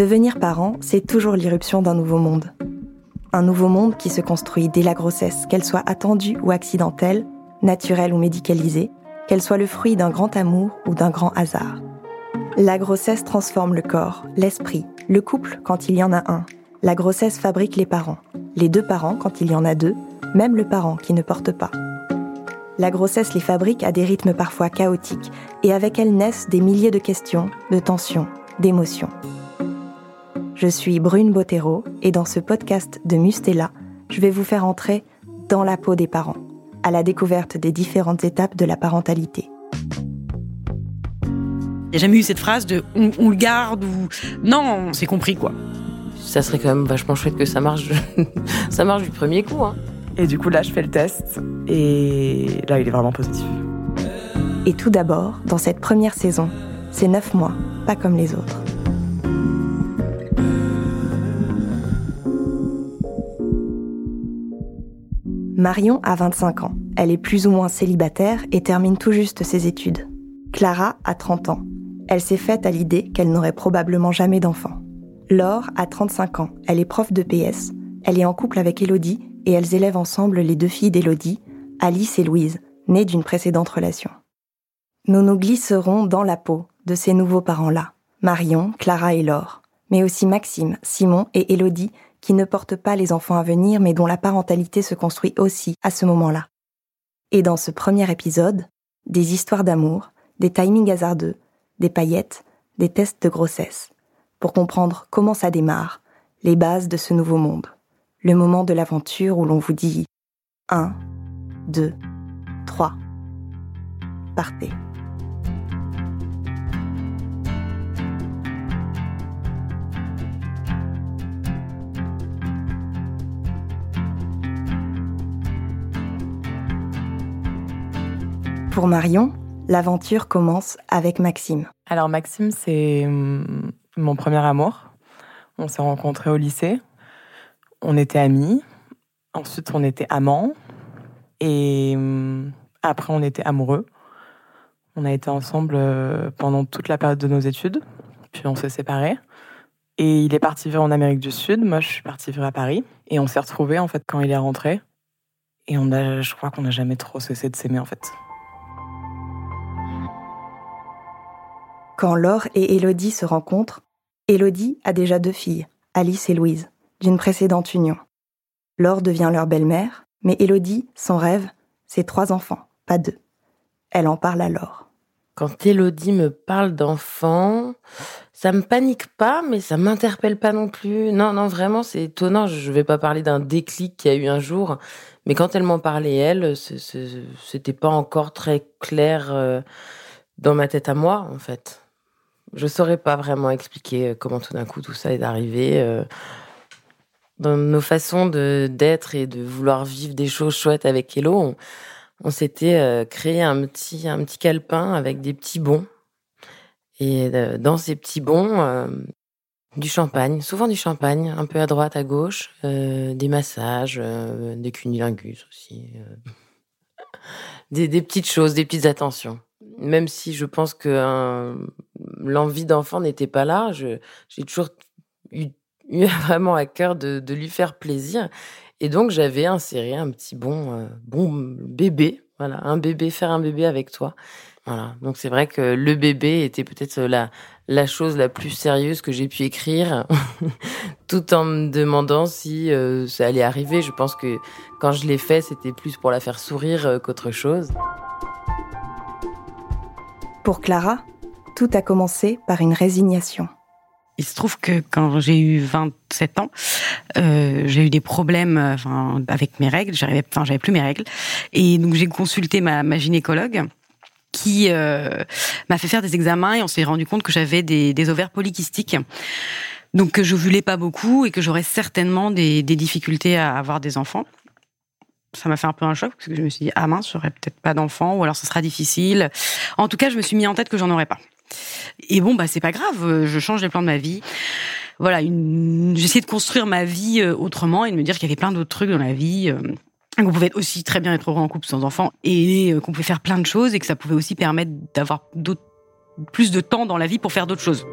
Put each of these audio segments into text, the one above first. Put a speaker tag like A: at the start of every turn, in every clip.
A: Devenir parent, c'est toujours l'irruption d'un nouveau monde. Un nouveau monde qui se construit dès la grossesse, qu'elle soit attendue ou accidentelle, naturelle ou médicalisée, qu'elle soit le fruit d'un grand amour ou d'un grand hasard. La grossesse transforme le corps, l'esprit, le couple quand il y en a un. La grossesse fabrique les parents, les deux parents quand il y en a deux, même le parent qui ne porte pas. La grossesse les fabrique à des rythmes parfois chaotiques et avec elles naissent des milliers de questions, de tensions, d'émotions. Je suis Brune Bottero et dans ce podcast de Mustela, je vais vous faire entrer dans la peau des parents, à la découverte des différentes étapes de la parentalité.
B: Il n'y a jamais eu cette phrase de on, le garde ou non, on s'est compris quoi.
C: Ça serait quand même vachement chouette que ça marche, ça marche du premier coup. Hein.
D: Et du coup là je fais le test et là il est vraiment positif.
A: Et tout d'abord, dans cette première saison, c'est neuf mois, pas comme les autres. Marion a 25 ans. Elle est plus ou moins célibataire et termine tout juste ses études. Clara a 30 ans elle s'est faite à l'idée qu'elle n'aurait probablement jamais d'enfant. Laure a 35 ans, elle est prof de PS, elle est en couple avec Elodie et elles élèvent ensemble les deux filles d'Elodie, Alice et Louise, nées d'une précédente relation. Nous nous glisserons dans la peau de ces nouveaux parents-là, Marion, Clara et Laure, mais aussi Maxime, Simon et Elodie, qui ne portent pas les enfants à venir mais dont la parentalité se construit aussi à ce moment-là. Et dans ce premier épisode, des histoires d'amour, des timings hasardeux, des paillettes, des tests de grossesse, pour comprendre comment ça démarre, les bases de ce nouveau monde, le moment de l'aventure où l'on vous dit 1, 2, 3, partez. Pour Marion, L'aventure commence avec Maxime.
D: Alors Maxime, c'est hum, mon premier amour. On s'est rencontrés au lycée. On était amis. Ensuite, on était amants. Et hum, après, on était amoureux. On a été ensemble euh, pendant toute la période de nos études. Puis on s'est séparés. Et il est parti vivre en Amérique du Sud. Moi, je suis partie vivre à Paris. Et on s'est retrouvés, en fait, quand il est rentré. Et on a, je crois qu'on n'a jamais trop cessé de s'aimer, en fait.
A: Quand Laure et Élodie se rencontrent, Élodie a déjà deux filles, Alice et Louise, d'une précédente union. Laure devient leur belle-mère, mais Élodie, son rêve, c'est trois enfants, pas deux. Elle en parle à Laure.
C: Quand Élodie me parle d'enfants, ça me panique pas, mais ça m'interpelle pas non plus. Non, non, vraiment, c'est étonnant. Je vais pas parler d'un déclic qu'il y a eu un jour, mais quand elle m'en parlait, elle, c'était pas encore très clair euh, dans ma tête à moi, en fait. Je saurais pas vraiment expliquer euh, comment tout d'un coup tout ça est arrivé. Euh, dans nos façons de d'être et de vouloir vivre des choses chouettes avec Hello, on, s'était euh, créé un petit un petit calepin avec des petits bons. Et dans ces petits bons, du champagne, souvent du champagne, un peu à droite, à gauche, des massages, des cunilingus aussi, des, des petites choses, des petites attentions même si je pense que l'envie d'enfant n'était pas là, j'ai toujours eu, vraiment à cœur de, lui faire plaisir. Et donc, j'avais inséré un petit bon, euh, bon bébé. Voilà, un bébé, faire un bébé avec toi. Voilà. Donc, c'est vrai que le bébé était peut-être la, la chose la plus sérieuse que j'ai pu écrire, tout en me demandant si euh, ça allait arriver. Je pense que quand je l'ai fait, c'était plus pour la faire sourire euh, qu'autre chose.
A: Pour Clara, tout a commencé par une résignation.
B: Il se trouve que quand j'ai eu 27 ans, euh, j'ai eu des problèmes enfin, avec mes règles. J'arrivais, enfin, j'avais plus mes règles, et donc j'ai consulté ma, gynécologue qui euh, m'a fait faire des examens et on s'est rendu compte que j'avais des, ovaires polykystiques. Donc que je voulais pas beaucoup et que j'aurais certainement des difficultés à avoir des enfants ça m'a fait un peu un choc parce que je me suis dit ah mince j'aurais peut-être pas d'enfant ou alors ce sera difficile. En tout cas je me suis mis en tête que j'en aurais pas. Et bon bah c'est pas grave, je change les plans de ma vie. Voilà, une... j'essaie de construire ma vie euh, autrement et de me dire qu'il y avait plein d'autres trucs dans la vie. Euh, qu'on pouvait aussi très bien être heureux en couple sans enfant et euh, qu'on pouvait faire plein de choses et que ça pouvait aussi permettre d'avoir plus de temps dans la vie pour faire d'autres choses.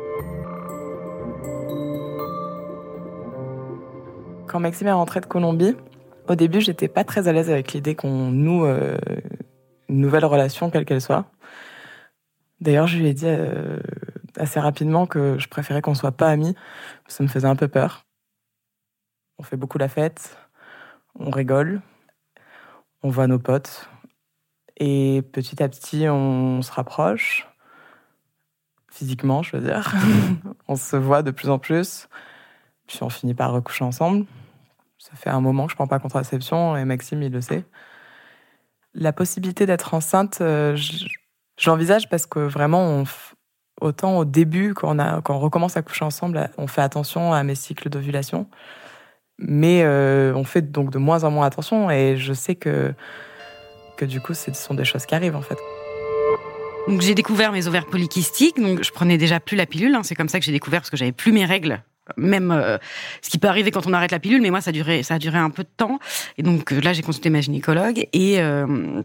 D: Quand Maxime est rentré de Colombie, au début, j'étais pas très à l'aise avec l'idée qu'on noue euh, une nouvelle relation, quelle qu'elle soit. D'ailleurs, je lui ai dit euh, assez rapidement que je préférais qu'on soit pas amis. Ça me faisait un peu peur. On fait beaucoup la fête, on rigole, on voit nos potes. Et petit à petit, on se rapproche. Physiquement, je veux dire. on se voit de plus en plus. Puis on finit par recoucher ensemble. Ça fait un moment que je prends pas contraception et Maxime, il le sait. La possibilité d'être enceinte, euh, j'envisage parce que vraiment, autant au début, quand on, recommence à coucher ensemble, on fait attention à mes cycles d'ovulation. Mais euh, on fait donc de moins en moins attention et je sais que, que du coup, ce sont des choses qui arrivent en fait.
B: J'ai découvert mes ovaires polykystiques, donc je prenais déjà plus la pilule. Hein. c'est comme ça que j'ai découvert parce que j'avais plus mes règles même euh, ce qui peut arriver quand on arrête la pilule, mais moi ça a duré, ça a duré un peu de temps. Et donc euh, là j'ai consulté ma gynécologue et euh,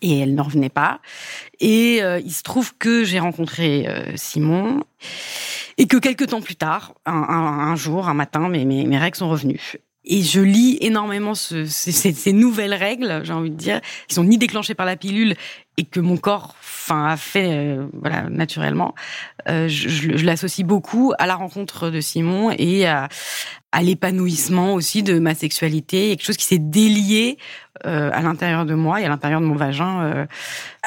B: et elle n'en revenait pas. Et il se trouve que j'ai rencontré Simon et que quelques temps plus tard, un, jour, un matin, mes, mes règles sont revenues. Et je lis énormément ce, ces, ces, nouvelles règles, j'ai envie de dire, qui sont ni déclenchées par la pilule et que mon corps, enfin, a fait, euh, voilà, naturellement. Euh, je, je l'associe beaucoup à la rencontre de Simon et à, à l'épanouissement aussi de ma sexualité, quelque chose qui s'est délié euh, à l'intérieur de moi et à l'intérieur de mon vagin euh,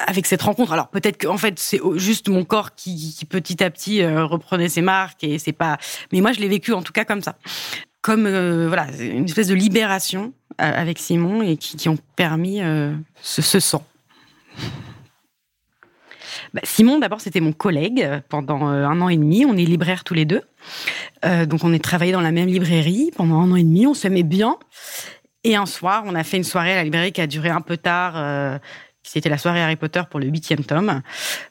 B: avec cette rencontre. Alors peut-être qu'en fait c'est juste mon corps qui, qui petit à petit euh, reprenait ses marques et c'est pas. Mais moi je l'ai vécu en tout cas comme ça comme euh, voilà une espèce de libération euh, avec Simon et qui, qui ont permis euh, ce, ce sang. Bah, Simon, d'abord, c'était mon collègue pendant un an et demi. On est libraires tous les deux. Donc, on est travaillé dans la même librairie pendant un an et demi. On s'aimait bien. Et un soir, on a fait une soirée à la librairie qui a duré un peu tard. C'était la soirée Harry Potter pour le huitième tome.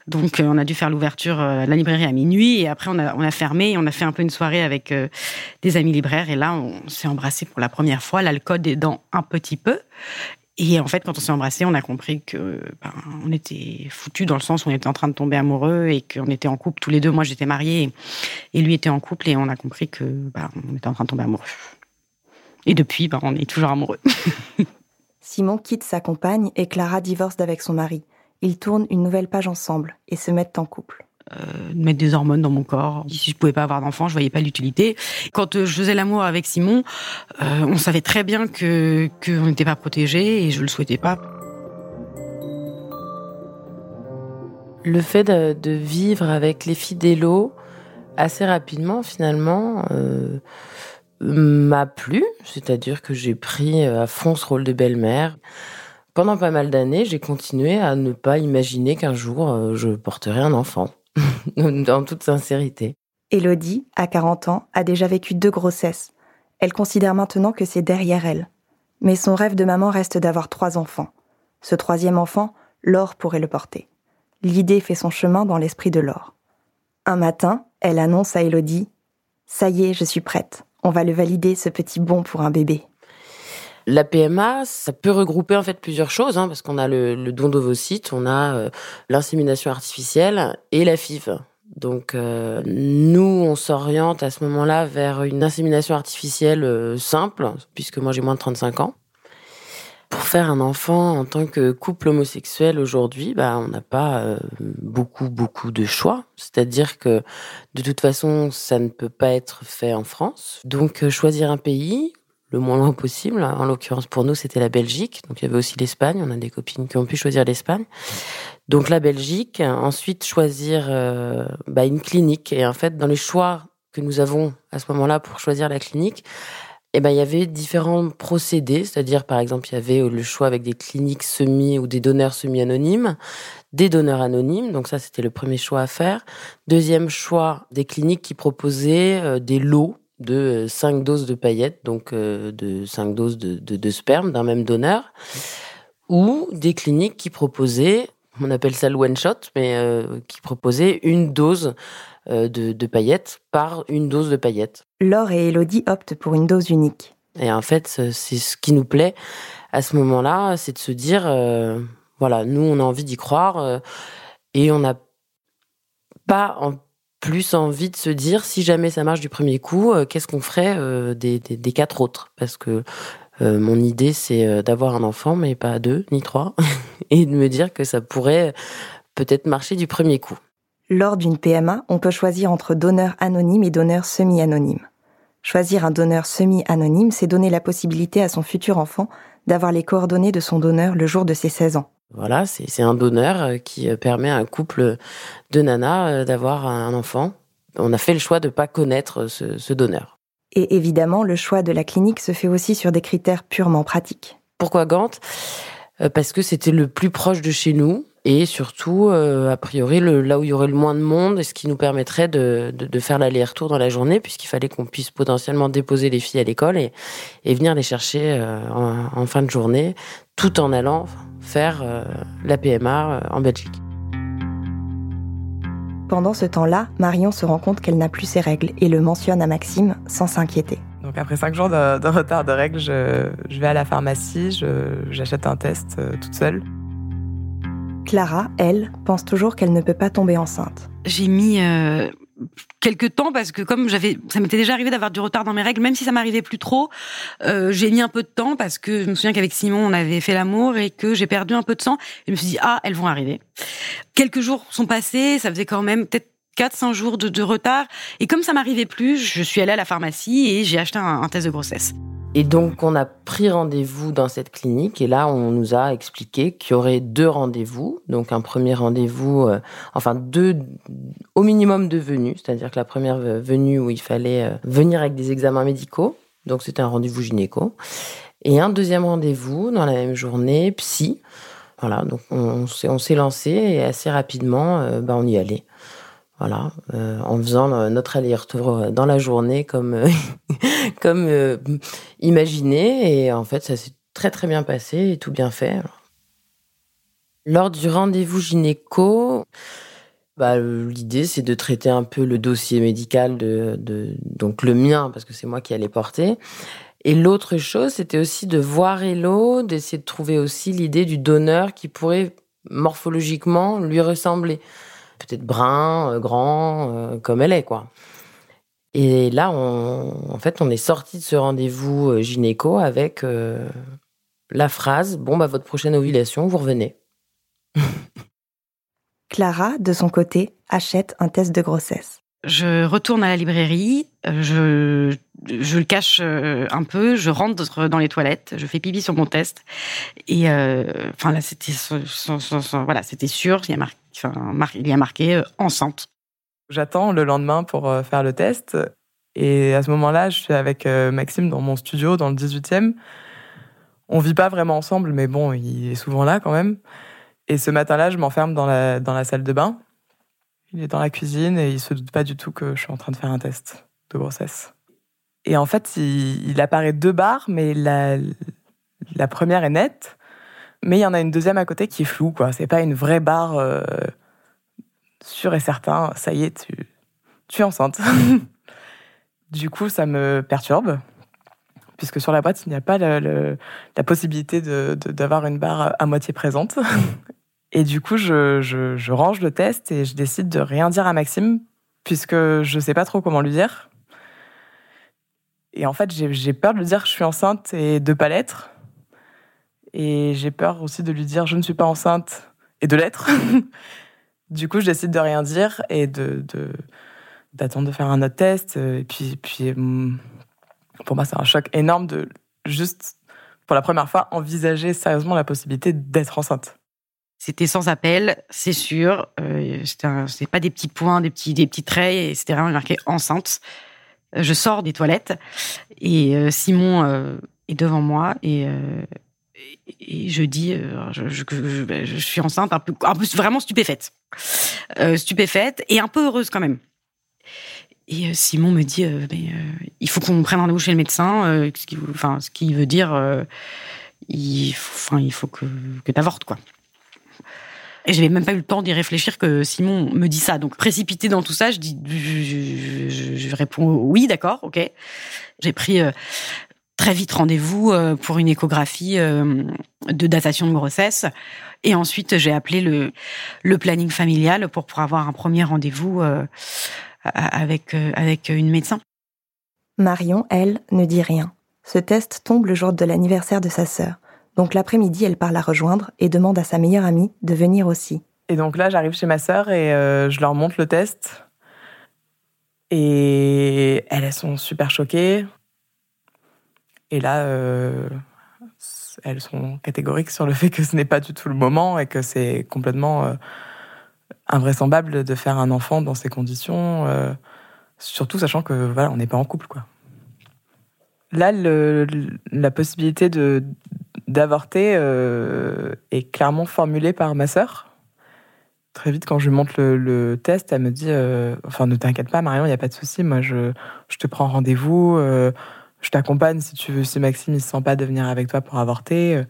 B: Donc, euh, on a dû faire l'ouverture euh, de la librairie à minuit. Et après, on a, on a fermé et on a fait un peu une soirée avec euh, des amis libraires. Et là, on s'est embrassé pour la première fois, l'alcool aidant un petit peu. Et en fait, quand on s'est embrassé, on a compris que ben, on était foutus dans le sens où on était en train de tomber amoureux et qu'on était en couple tous les deux. Moi, j'étais mariée et lui était en couple et on a compris que ben, on était en train de tomber amoureux. Et depuis, ben, on est toujours amoureux.
A: Simon quitte sa compagne et Clara divorce d'avec son mari. Ils tournent une nouvelle page ensemble et se mettent en couple.
B: Euh, mettre des hormones dans mon corps. Si je pouvais pas avoir d'enfant, je voyais pas l'utilité. Quand euh, je faisais l'amour avec Simon, euh, on savait très bien que qu'on n'était pas protégé et je le souhaitais pas.
C: Le fait de, de vivre avec les filles d'Elo assez rapidement, finalement, euh, m'a plu, c'est-à-dire que j'ai pris à fond ce rôle de belle-mère. Pendant pas mal d'années, j'ai continué à ne pas imaginer qu'un jour euh, je porterais un enfant, en toute sincérité.
A: Elodie, à 40 ans, a déjà vécu deux grossesses. Elle considère maintenant que c'est derrière elle. Mais son rêve de maman reste d'avoir trois enfants. Ce troisième enfant, Laure pourrait le porter. L'idée fait son chemin dans l'esprit de Laure. Un matin, elle annonce à Elodie Ça y est, je suis prête on va le valider, ce petit bon pour un bébé
C: la PMA, ça peut regrouper en fait plusieurs choses, hein, parce qu'on a le, don d'ovocytes, on a euh, l'insémination artificielle et la FIV. Donc euh, nous, on s'oriente à ce moment-là vers une insémination artificielle euh, simple, puisque moi j'ai moins de 35 ans. Pour faire un enfant en tant que couple homosexuel aujourd'hui, bah, on n'a pas euh, beaucoup, beaucoup de choix. C'est-à-dire que de toute façon, ça ne peut pas être fait en France. Donc euh, choisir un pays, le moins loin possible. En l'occurrence, pour nous, c'était la Belgique. Donc, il y avait aussi l'Espagne. On a des copines qui ont pu choisir l'Espagne. Donc, la Belgique. Ensuite, choisir euh, bah, une clinique. Et en fait, dans les choix que nous avons à ce moment-là pour choisir la clinique, eh ben, il y avait différents procédés, c'est-à-dire, par exemple, il y avait le choix avec des cliniques semi ou des donneurs semi-anonymes, des donneurs anonymes, donc ça, c'était le premier choix à faire. Deuxième choix, des cliniques qui proposaient euh, des lots de 5 doses de paillettes, donc euh, de 5 doses de, sperme d'un même donneur, ou des cliniques qui proposaient, on appelle ça le one shot, mais euh, qui proposaient une dose euh, de, paillettes par une dose de paillettes.
A: Laure et Elodie optent pour une dose unique.
C: Et en fait, c'est ce qui nous plaît à ce moment-là, c'est de se dire, euh, voilà, nous, on a envie d'y croire euh, et on n'a pas plus envie de se dire si jamais ça marche du premier coup, euh, qu'est-ce qu'on ferait des, des, quatre autres? Parce que mon idée, c'est d'avoir un enfant, mais pas deux ni trois, et de me dire que ça pourrait peut-être marcher du premier coup.
A: Lors d'une PMA, on peut choisir entre donneur anonyme et donneur semi-anonyme. Choisir un donneur semi-anonyme, c'est donner la possibilité à son futur enfant d'avoir les coordonnées de son donneur le jour de ses 16 ans.
C: Voilà, c'est un donneur euh, qui euh, permet à un couple de nanas euh, d'avoir un enfant. On a fait le choix de ne pas connaître ce, donneur.
A: Et évidemment, le choix de la clinique se fait aussi sur des critères purement pratiques.
C: Pourquoi Gand Parce que c'était le plus proche de chez nous et surtout, a priori, là où il y aurait le moins de monde, ce qui nous permettrait de, faire l'aller-retour dans la journée, puisqu'il fallait qu'on puisse potentiellement déposer les filles à l'école et, venir les chercher en, fin de journée, tout en allant faire euh, la PMA euh, en Belgique.
A: Pendant ce temps-là, Marion se rend compte qu'elle n'a plus ses règles et le mentionne à Maxime sans s'inquiéter.
D: Donc après cinq jours de, retard de règles, je, vais à la pharmacie, j'achète un test euh, toute seule.
A: Clara, elle, pense toujours qu'elle ne peut pas tomber enceinte.
B: J'ai mis quelques temps parce que comme j'avais, ça m'était déjà arrivé d'avoir du retard dans mes règles, même si ça m'arrivait plus trop, euh, j'ai mis un peu de temps parce que je me souviens qu'avec Simon on avait fait l'amour et que j'ai perdu un peu de sang. Et je me suis dit ah elles vont arriver. Quelques jours sont passés, ça faisait quand même peut-être 4-5 jours de, retard. Et comme ça m'arrivait plus, je suis allée à la pharmacie et j'ai acheté un test de grossesse.
C: Et donc, on a pris rendez-vous dans cette clinique et là, on nous a expliqué qu'il y aurait deux rendez-vous. Donc, un premier rendez-vous, euh, enfin deux, au minimum deux venues. C'est-à-dire que la première venue où il fallait euh, venir avec des examens médicaux. Donc, c'était un rendez-vous gynéco. Et un deuxième rendez-vous dans la même journée, psy. Voilà, donc on, s'est lancé et assez rapidement, bah, on y allait. Voilà, euh, en faisant euh, notre aller-retour euh, dans la journée comme comme imaginé et en fait ça s'est très très bien passé et tout bien fait. Lors du rendez-vous gynéco, bah, l'idée c'est de traiter un peu le dossier médical de, donc le mien parce que c'est moi qui allais porter. Et l'autre chose, c'était aussi de voir Hello, d'essayer de trouver aussi l'idée du donneur qui pourrait morphologiquement lui ressembler peut-être brun, euh, grand, euh, comme elle est, quoi. Et là, en fait, on est sorti de ce rendez-vous euh, gynéco avec la phrase Bon, bah, votre prochaine ovulation, vous revenez.
A: Clara, de son côté, achète un test de grossesse.
B: Je retourne à la librairie, je, je le cache un peu, je rentre dans les toilettes, je fais pipi sur mon test. Et enfin là, c'était voilà, sûr, il y a marqué euh, enceinte.
D: J'attends le lendemain pour euh, faire le test. Et à ce moment-là, je suis avec euh, Maxime dans mon studio, dans le 18e. On vit pas vraiment ensemble, mais bon, il est souvent là quand même. Et ce matin-là, je m'enferme dans la, dans la salle de bain. Il est dans la cuisine et il se doute pas du tout que je suis en train de faire un test de grossesse. Et en fait, il, apparaît deux barres, mais la, la première est nette mais il y en a une deuxième à côté qui est floue, quoi. C'est pas une vraie barre euh, sûre et certain. Ça y est, tu, es enceinte. du coup, ça me perturbe, puisque sur la boîte, il n'y a pas la possibilité d'avoir de, une barre à moitié présente. et du coup, je, range le test et je décide de rien dire à Maxime, puisque je sais pas trop comment lui dire. Et en fait, j'ai peur de lui dire que je suis enceinte et de pas l'être et j'ai peur aussi de lui dire je ne suis pas enceinte et de l'être. du coup, je décide de rien dire et d'attendre de faire un autre test. Et puis, hum, pour moi, c'est un choc énorme de juste, pour la première fois, envisager sérieusement la possibilité d'être enceinte.
B: C'était sans appel, c'est sûr. Euh, c'était pas des petits points, des petits, des petits traits. C'était vraiment marqué enceinte. Je sors des toilettes et euh, Simon euh, est devant moi et je dis, euh, je, suis enceinte, un peu, un peu vraiment stupéfaite, euh, stupéfaite et un peu heureuse quand même. Et euh, Simon me dit, mais, il faut qu'on prenne rendez-vous chez le médecin, ce qui, enfin, ce qui veut dire, il, faut, enfin, il faut que, que tu avortes, quoi. Et j'avais même pas eu le temps d'y réfléchir que Simon me dit ça. Donc précipité dans tout ça, je dis, je, réponds oui, d'accord, ok. J'ai pris très vite rendez-vous euh, pour une échographie euh, de datation de grossesse. Et ensuite, j'ai appelé le, planning familial pour pouvoir avoir un premier rendez-vous euh, avec avec une médecin.
A: Marion, elle, ne dit rien. Ce test tombe le jour de l'anniversaire de sa sœur. Donc l'après-midi, elle part la rejoindre et demande à sa meilleure amie de venir aussi.
D: Et donc là, j'arrive chez ma sœur et je leur montre le test. Et elles, sont super choquées. Et là, euh, elles sont catégoriques sur le fait que ce n'est pas du tout le moment et que c'est complètement euh, invraisemblable de faire un enfant dans ces conditions, euh, surtout sachant que voilà, on n'est pas en couple, quoi. Là, la possibilité de d'avorter est clairement formulée par ma sœur très vite, quand je lui montre le, test, elle me dit euh, Enfin, ne t'inquiète pas, Marion, il n'y a pas de souci. Moi, je, je te prends rendez-vous. Euh, je t'accompagne si tu veux, si Maxime ne se sent pas de venir avec toi pour avorter.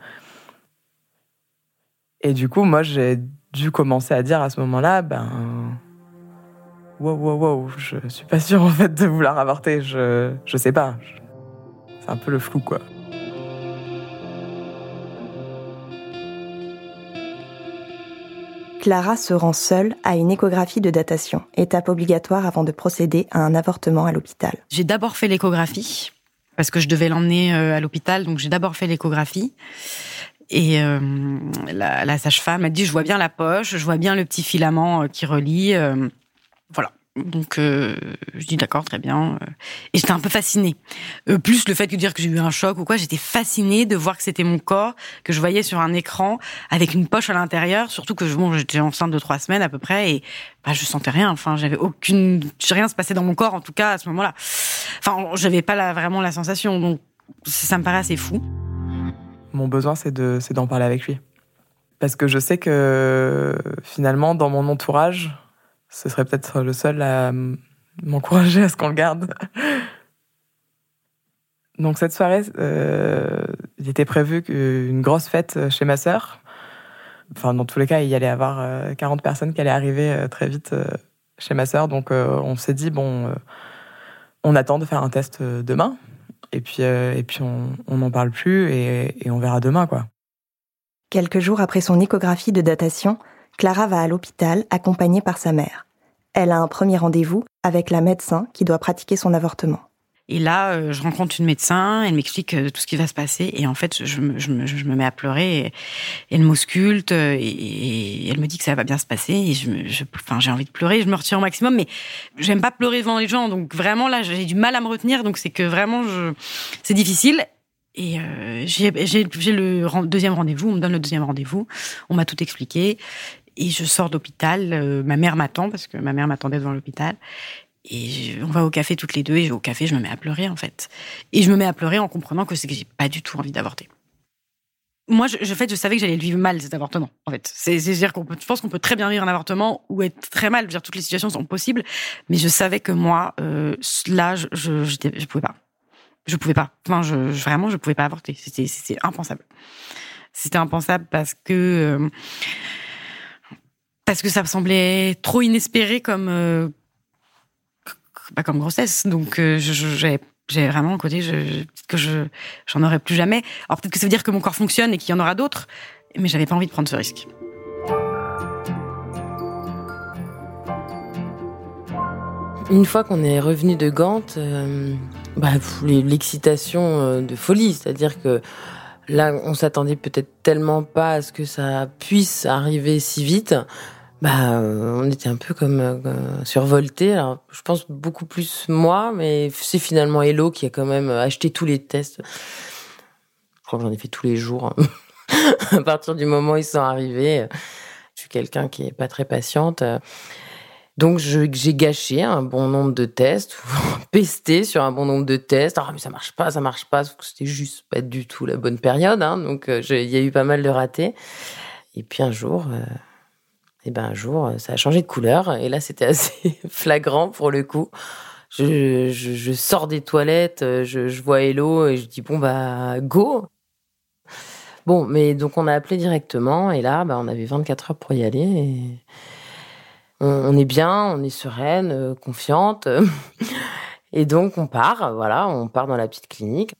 D: Et du coup, moi, j'ai dû commencer à dire à ce moment-là Ben. Wow, wow, wow, je suis pas sûre en fait de vouloir avorter. Je, je sais pas. C'est un peu le flou, quoi.
A: Clara se rend seule à une échographie de datation, étape obligatoire avant de procéder à un avortement à l'hôpital.
B: J'ai d'abord fait l'échographie, parce que je devais l'emmener euh, à l'hôpital, donc j'ai d'abord fait l'échographie. Et euh, la, sage-femme a dit, je vois bien la poche, je vois bien le petit filament euh, qui relie. voilà. Donc euh, je dis d'accord, très bien. Et j'étais un peu fascinée. Euh, plus le fait de dire que j'ai eu un choc ou quoi, j'étais fascinée de voir que c'était mon corps que je voyais sur un écran avec une poche à l'intérieur. Surtout que bon, j'étais enceinte de trois semaines à peu près et bah, je sentais rien. Enfin, j'avais aucune, rien se passait dans mon corps en tout cas à ce moment-là. Enfin, j'avais pas vraiment la sensation. Donc ça me paraît assez fou.
D: Mon besoin, c'est de, c'est d'en parler avec lui, parce que je sais que finalement, dans mon entourage ce serait peut-être le seul à m'encourager à ce qu'on le garde. Donc cette soirée, euh, il était prévu une grosse fête chez ma sœur. Enfin, dans tous les cas, il y allait avoir 40 euh, personnes qui allaient arriver euh, très vite chez ma sœur. Donc on s'est dit, bon, on attend de faire un test demain. Et puis, et puis on n'en parle plus et, et on verra demain, quoi.
A: Quelques jours après son échographie de datation, Clara va à l'hôpital accompagnée par sa mère. Elle a un premier rendez-vous avec la médecin qui doit pratiquer son avortement.
B: Et là, euh, je rencontre une médecin, elle m'explique euh, tout ce qui va se passer, et en fait, je, me, je me, mets à pleurer, elle m'ausculte, euh, et, elle me dit que ça va bien se passer, et je, enfin, j'ai envie de pleurer, je me retire au maximum, mais j'aime pas pleurer devant les gens, donc vraiment là, j'ai du mal à me retenir, donc c'est que vraiment, c'est difficile. Et j'ai le deuxième rendez-vous, on me donne le deuxième rendez-vous, on m'a tout expliqué, et je sors d'hôpital. Euh, ma mère m'attend parce que ma mère m'attendait devant l'hôpital. Et on va au café toutes les deux. Et au café, je me mets à pleurer en fait. Et je me mets à pleurer en comprenant que c'est que j'ai pas du tout envie d'avorter. Moi, je, je, fait, je savais que j'allais le vivre mal cet avortement. En fait, c'est-à-dire qu'on je pense qu'on peut très bien vivre un avortement ou être très mal. dire, toutes les situations sont possibles, mais je savais que moi, euh, là, je, je, je, pouvais pas. Je pouvais pas. Enfin, je, vraiment, je pouvais pas avorter. C'était impensable. C'était impensable parce que euh, parce que ça me semblait trop inespéré comme euh, bah, comme grossesse. Donc euh, j'ai j'ai vraiment un côté je, que je j'en aurais plus jamais. Alors peut-être que ça veut dire que mon corps fonctionne et qu'il y en aura d'autres, mais j'avais pas envie de prendre ce risque.
C: Une fois qu'on est revenu de Gand, euh, bah, l'excitation de folie, c'est-à-dire que là, on s'attendait peut-être tellement pas à ce que ça puisse arriver si vite bah, euh, on était un peu comme euh, survolté. Alors, je pense beaucoup plus moi, mais c'est finalement Hello qui a quand même acheté tous les tests. Je crois que j'en ai fait tous les jours. Hein. à partir du moment où ils sont arrivés, je suis quelqu'un qui est pas très patiente. Donc j'ai gâché un bon nombre de tests, pesté sur un bon nombre de tests. Ah mais ça marche pas, ça marche pas, c'était juste pas du tout la bonne période. Hein. Donc euh, il y a eu pas mal de ratés. Et puis un jour, et ben un jour, ça a changé de couleur. Et là, c'était assez flagrant pour le coup. Je, sors des toilettes, je, je, vois Hello et je dis bon bah go. Bon, mais donc on a appelé directement et là, bah, on avait 24 heures pour y aller. On est bien, on est sereine, euh, confiante. et donc on part, voilà, on part dans la petite clinique.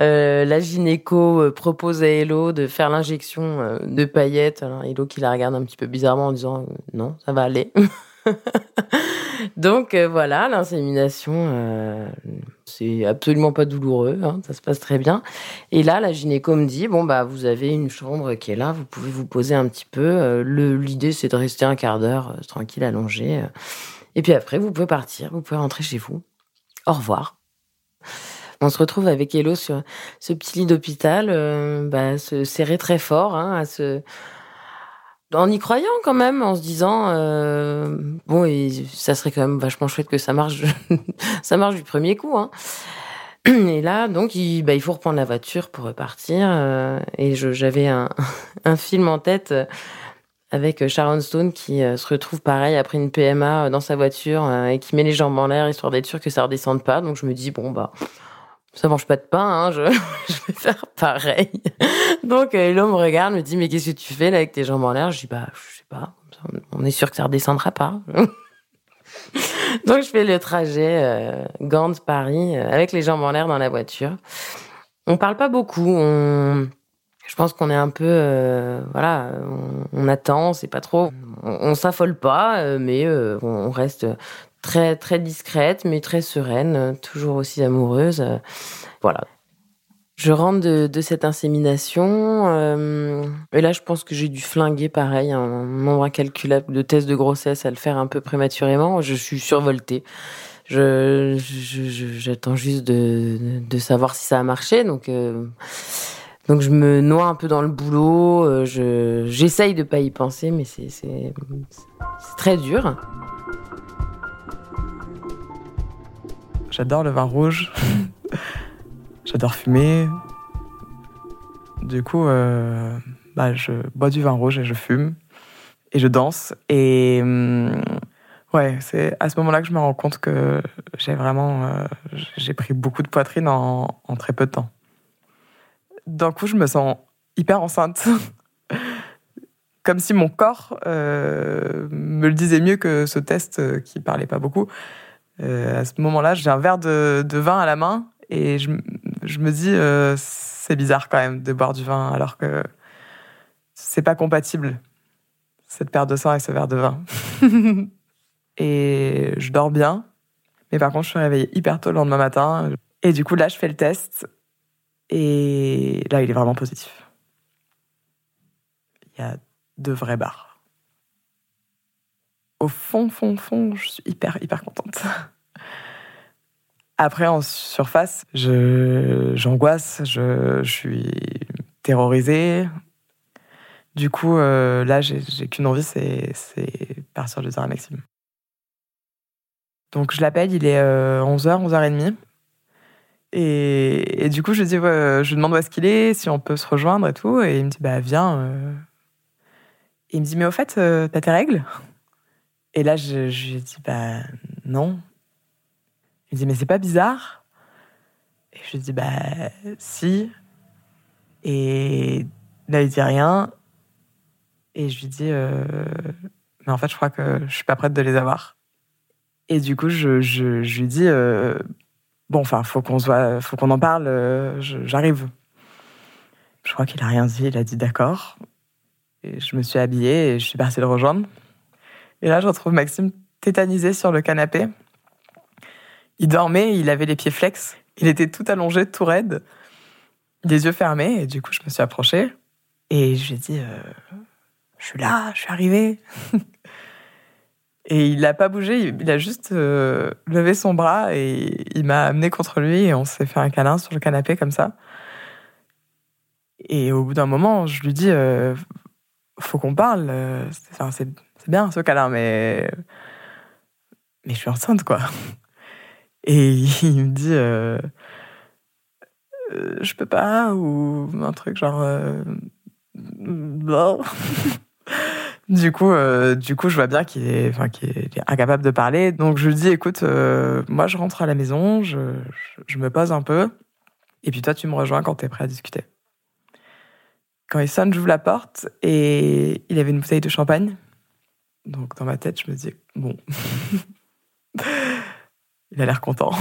C: Euh, la gynéco euh, propose à Hello de faire l'injection euh, de paillettes. Alors qui la regarde un petit peu bizarrement en disant non, ça va aller. Donc voilà, l'insémination, c'est absolument pas douloureux, hein, ça se passe très bien. Et là, la gynéco me dit bon bah vous avez une chambre qui est là, vous pouvez vous poser un petit peu. L'idée c'est de rester un quart d'heure tranquille allongé. et puis après vous pouvez partir, vous pouvez rentrer chez vous. Au revoir. On se retrouve avec Hello sur ce petit lit d'hôpital, bah, se serrer très fort, hein, en y croyant quand même, en se disant euh, bon, et ça serait quand même vachement chouette que ça marche, ça marche du premier coup. Hein. Et là, donc, il, bah, faut reprendre la voiture pour repartir. Euh, et j'avais un, un, film en tête euh, avec Sharon Stone qui se retrouve pareil après une PMA dans sa voiture et qui met les jambes en l'air histoire d'être sûr que ça redescende pas. Donc je me dis bon bah ça mange pas de pain, hein, je, vais faire pareil. Donc euh, l'homme me regarde, me dit mais qu'est-ce que tu fais là avec tes jambes en l'air? Je dis bah je sais pas, on est sûr que ça redescendra pas. Donc je fais le trajet euh, Gand Paris euh, avec les jambes en l'air dans la voiture. On parle pas beaucoup, on je pense qu'on est un peu euh, voilà, on, on attend, c'est pas trop on, on s'affole pas mais on reste très très discrète mais très sereine, toujours aussi amoureuse. Voilà. Je rentre de, cette insémination euh, et là je pense que j'ai dû flinguer pareil un nombre incalculable de tests de grossesse à le faire un peu prématurément. Je suis survoltée. Je, j'attends juste de, de, savoir si ça a marché. Donc, euh, donc je me noie un peu dans le boulot. Euh, je, j'essaye de pas y penser, mais c'est, c'est très dur.
D: J'adore le vin rouge. J'adore fumer. Du coup, euh, bah, je bois du vin rouge et je fume. Et je danse. Et hum, ouais, c'est à ce moment-là que je me rends compte que j'ai vraiment. Euh, j'ai pris beaucoup de poitrine en, très peu de temps. D'un coup, je me sens hyper enceinte. Comme si mon corps euh, me le disait mieux que ce test qui parlait pas beaucoup. Euh, à ce moment-là, j'ai un verre de, vin à la main et je, me dis, euh, c'est bizarre quand même de boire du vin alors que c'est pas compatible, cette paire de sang et ce verre de vin. et je dors bien, mais par contre, je suis réveillée hyper tôt le lendemain matin. Et du coup, là, je fais le test et là, il est vraiment positif. Il y a de vraies barres au fond, fond, fond, je suis hyper, hyper contente. Après, en surface, j'angoisse, je, je, suis terrorisée. Du coup, euh, là, j'ai qu'une envie, c'est partir de terrain Maxime. Donc, je l'appelle, il est 11h, euh, 11h30. Et, et, du coup, je dis, je lui demande où est-ce qu'il est, si on peut se rejoindre et tout. Et il me dit, bah, viens. Euh. il me dit, mais au fait, t'as tes règles? Et là, je, lui ai dit, bah non. Il me dit, mais c'est pas bizarre Et je lui ai dit, bah si. Et là, il dit rien. Et je lui dis, euh, mais en fait, je crois que je suis pas prête de les avoir. Et du coup, je, je, lui dis, euh, bon, enfin, faut qu'on faut qu'on en parle, euh, j'arrive. Je crois qu'il a rien dit, il a dit d'accord. Et je me suis habillée et je suis partie le rejoindre. Et là, je retrouve Maxime tétanisé sur le canapé. Il dormait, il avait les pieds flex. Il était tout allongé, tout raide, les yeux fermés. Et du coup, je me suis approchée et je lui ai dit euh, Je suis là, je suis arrivée. et il n'a pas bougé, il a juste euh, levé son bras et il m'a amené contre lui et on s'est fait un câlin sur le canapé comme ça. Et au bout d'un moment, je lui dis euh, Faut qu'on parle. c'est c'est bien ce câlin, mais mais je suis enceinte quoi. Et il me dit, euh, euh, je peux pas ou un truc genre, euh, du coup, du coup, je vois bien qu'il est, enfin, est incapable de parler. Donc je lui dis, écoute, moi je rentre à la maison, je, je, me pose un peu, et puis toi tu me rejoins quand tu es prêt à discuter. Quand il sonne, j'ouvre la porte et il avait une bouteille de champagne donc dans ma tête, je me dis, bon, il a l'air content.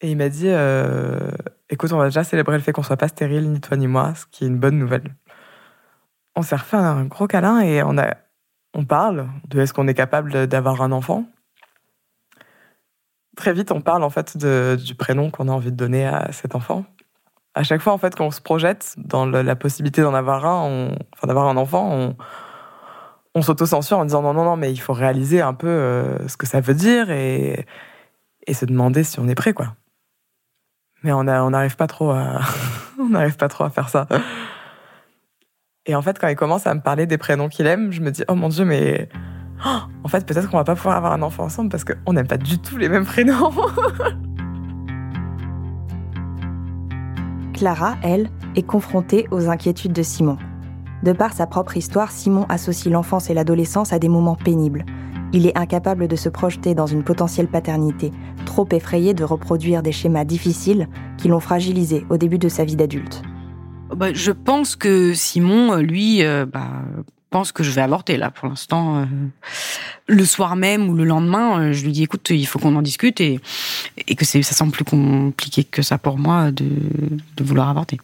D: Et il m'a dit, euh, écoute, on va déjà célébrer le fait qu'on soit pas stérile, ni toi ni moi, ce qui est une bonne nouvelle. On s'est refait un gros câlin et on a, on parle de est-ce qu'on est capable d'avoir un enfant. Très vite, on parle en fait du prénom qu'on a envie de donner à cet enfant. À chaque fois, en fait, qu'on se projette dans la possibilité d'en avoir un, enfin d'avoir un enfant, on, on s'auto-censure en disant non, non, non, mais il faut réaliser un peu euh, ce que ça veut dire et, et se demander si on est prêt, quoi. Mais on n'arrive pas trop à, on pas trop à faire ça. Et en fait, quand il commence à me parler des prénoms qu'il aime, je me dis oh mon dieu, mais oh, en fait, peut-être qu'on va pas pouvoir avoir un enfant ensemble parce qu'on n'aime pas du tout les mêmes prénoms.
A: Clara, elle, est confrontée aux inquiétudes de Simon. De par sa propre histoire, Simon associe l'enfance et l'adolescence à des moments pénibles. Il est incapable de se projeter dans une potentielle paternité, trop effrayé de reproduire des schémas difficiles qui l'ont fragilisé au début de sa vie d'adulte.
B: Bah, je pense que Simon, lui, euh, bah, pense que je vais avorter là pour l'instant. Euh. le soir même ou le lendemain, euh, je lui dis écoute, il faut qu'on en discute et, que ça semble plus compliqué que ça pour moi de vouloir avorter.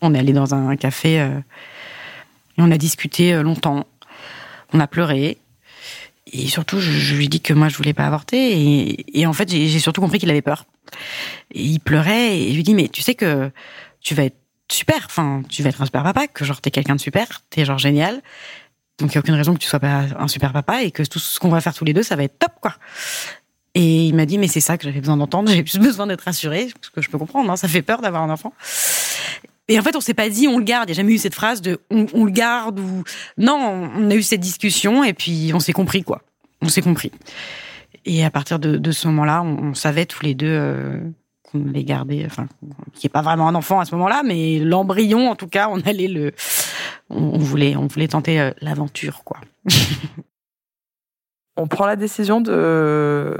B: On est allé dans un café euh, et on a discuté euh, longtemps. On a pleuré. Et surtout, je, lui dis que moi, je voulais pas avorter. Et, en fait, j'ai surtout compris qu'il avait peur. Et il pleurait. Et je lui dis, mais tu sais que tu vas être super. Enfin, tu vas être un super papa. Que genre, t'es quelqu'un de super. T'es genre génial. Donc, il n'y a aucune raison que tu sois pas un super papa. Et que tout ce qu'on va faire tous les deux, ça va être top, quoi. Et il m'a dit, mais c'est ça que j'avais besoin d'entendre. J'ai plus besoin d'être rassurée. Ce que je peux comprendre. Hein, ça fait peur d'avoir un enfant. Et en fait, on s'est pas dit on le garde. Il n'y a jamais eu cette phrase de on, le garde ou non. On a eu cette discussion et puis on s'est compris quoi. On s'est compris. Et à partir de, ce moment-là, on, savait tous les deux euh, qu'on allait garder, enfin, qui est pas vraiment un enfant à ce moment-là, mais l'embryon, en tout cas, on allait le, on, voulait, on voulait tenter euh, l'aventure, quoi.
D: on prend la décision de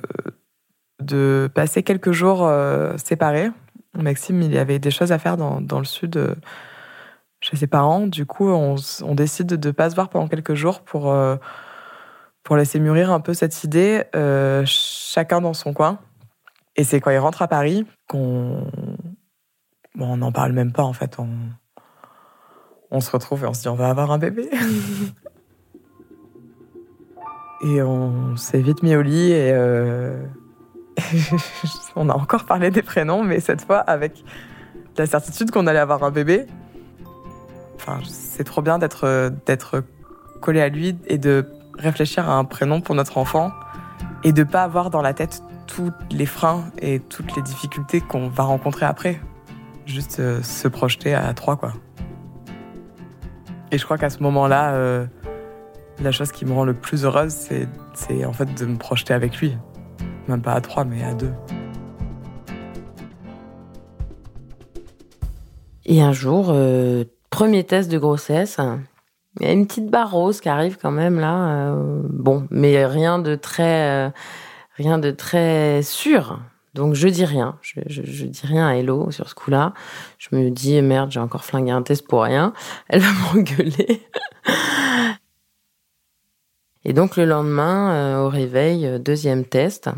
D: de passer quelques jours euh, séparés Maxime, il y avait des choses à faire dans, le sud euh, chez ses parents. Du coup, on, décide de ne pas se voir pendant quelques jours pour, euh, pour laisser mûrir un peu cette idée, euh, chacun dans son coin. Et c'est quand il rentre à Paris qu'on. Bon, on n'en parle même pas en fait. On... on se retrouve et on se dit on va avoir un bébé. et on s'est vite mis au lit et. on a encore parlé des prénoms, mais cette fois avec la certitude qu'on allait avoir un bébé. Enfin, c'est trop bien d'être d'être collé à lui et de réfléchir à un prénom pour notre enfant et de pas avoir dans la tête tous les freins et toutes les difficultés qu'on va rencontrer après. Juste euh, se projeter à trois, quoi. Et je crois qu'à ce moment-là, euh, la chose qui me rend le plus heureuse, c'est en fait de me projeter avec lui. Même pas à trois, mais à deux.
C: Et un jour, euh, premier test de grossesse, il y a une petite barre rose qui arrive quand même là. Euh, bon, mais rien de très, euh, rien de très sûr. Donc je dis rien, je, dis rien à Hello sur ce coup-là. Je me dis merde, j'ai encore flingué un test pour rien. Elle va m'engueuler. Et donc le lendemain, au réveil, deuxième test.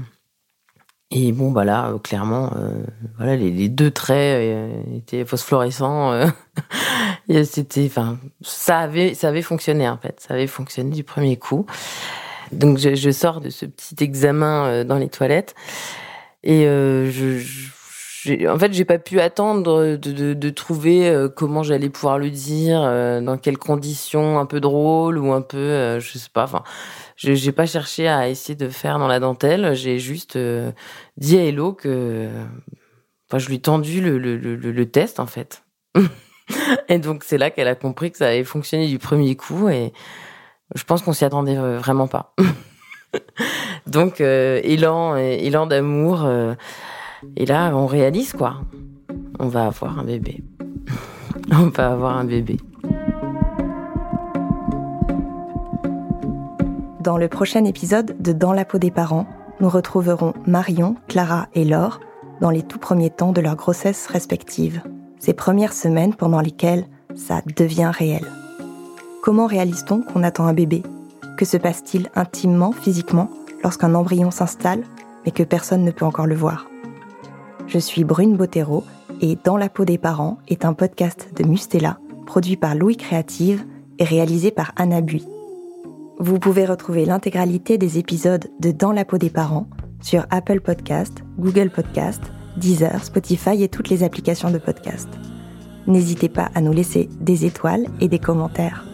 C: Et bon, bah là, euh, clairement, euh, voilà, les, deux traits euh, étaient phosphorescents. C'était, enfin, ça avait, ça avait fonctionné en fait. Ça avait fonctionné du premier coup. Donc, je, je sors de ce petit examen dans les toilettes et je, je en fait, j'ai pas pu attendre de, de, de trouver comment j'allais pouvoir le dire, dans quelles conditions, un peu drôle ou un peu, je sais pas. Enfin, je n'ai pas cherché à essayer de faire dans la dentelle. J'ai juste euh, dit à Hello que, enfin, je lui ai tendu le, le, le, test en fait. et donc c'est là qu'elle a compris que ça avait fonctionné du premier coup et je pense qu'on s'y attendait euh, vraiment pas. donc euh, élan, élan d'amour. et là, on réalise quoi. On va avoir un bébé. on va avoir un bébé.
A: Dans le prochain épisode de Dans la peau des parents, nous retrouverons Marion, Clara et Laure dans les tout premiers temps de leur grossesse respective, ces premières semaines pendant lesquelles ça devient réel. Comment réalise-t-on qu'on attend un bébé? Que se passe-t-il intimement, physiquement, lorsqu'un embryon s'installe, mais que personne ne peut encore le voir? Je suis Brune Bottero et Dans la peau des parents est un podcast de Mustela, produit par Louis Créative et réalisé par Anna Bui. Vous pouvez retrouver l'intégralité des épisodes de Dans la peau des parents sur Apple Podcast, Google Podcast, Deezer, Spotify et toutes les applications de podcast. N'hésitez pas à nous laisser des étoiles et des commentaires.